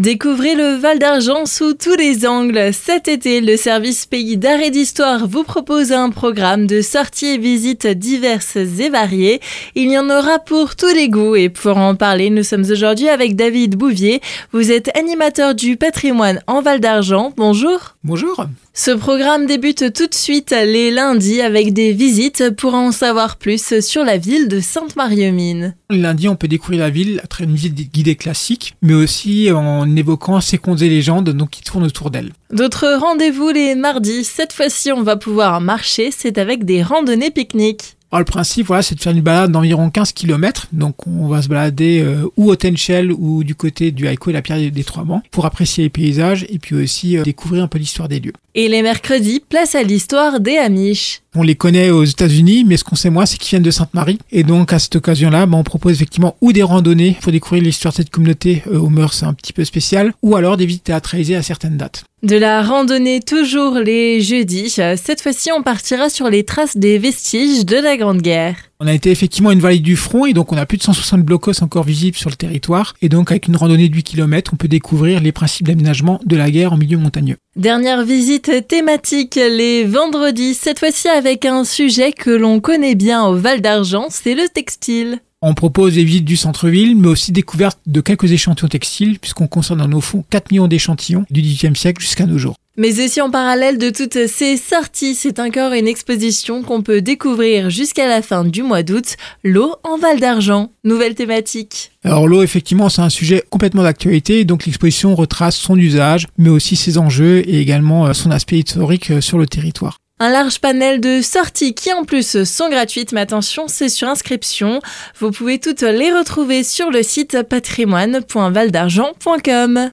Découvrez le Val d'Argent sous tous les angles. Cet été, le service Pays d'art et d'histoire vous propose un programme de sorties et visites diverses et variées. Il y en aura pour tous les goûts et pour en parler, nous sommes aujourd'hui avec David Bouvier. Vous êtes animateur du patrimoine en Val d'Argent. Bonjour. Bonjour. Ce programme débute tout de suite les lundis avec des visites pour en savoir plus sur la ville de Sainte-Marie-aux-Mines. Lundi, on peut découvrir la ville à travers une visite guidée classique, mais aussi en évoquant ses contes et légendes donc, qui tournent autour d'elle. D'autres rendez-vous les mardis. Cette fois-ci, on va pouvoir marcher, c'est avec des randonnées pique-nique. Alors, le principe, voilà, c'est de faire une balade d'environ 15 km. Donc, on va se balader euh, ou au Tenchel ou du côté du Haïko et la pierre des Trois Bancs pour apprécier les paysages et puis aussi euh, découvrir un peu l'histoire des lieux. Et les mercredis, place à l'histoire des Amish. On les connaît aux États-Unis, mais ce qu'on sait moi, c'est qu'ils viennent de Sainte-Marie. Et donc, à cette occasion-là, bah, on propose effectivement ou des randonnées pour découvrir l'histoire de cette communauté euh, aux mœurs un petit peu spéciales, ou alors des visites théâtralisées à certaines dates. De la randonnée toujours les jeudis. Cette fois-ci, on partira sur les traces des vestiges de la Grande Guerre. On a été effectivement une vallée du front et donc on a plus de 160 blocos encore visibles sur le territoire. Et donc avec une randonnée de 8 km, on peut découvrir les principes d'aménagement de la guerre en milieu montagneux. Dernière visite thématique les vendredis, cette fois-ci avec un sujet que l'on connaît bien au Val d'Argent, c'est le textile. On propose des visites du centre-ville, mais aussi découverte de quelques échantillons textiles, puisqu'on consomme dans nos fonds 4 millions d'échantillons du XVIIIe siècle jusqu'à nos jours. Mais aussi en parallèle de toutes ces sorties, c'est encore une exposition qu'on peut découvrir jusqu'à la fin du mois d'août, l'eau en Val d'Argent. Nouvelle thématique. Alors l'eau, effectivement, c'est un sujet complètement d'actualité, donc l'exposition retrace son usage, mais aussi ses enjeux et également euh, son aspect historique euh, sur le territoire. Un large panel de sorties qui en plus sont gratuites, mais attention, c'est sur inscription. Vous pouvez toutes les retrouver sur le site patrimoine.valdargent.com.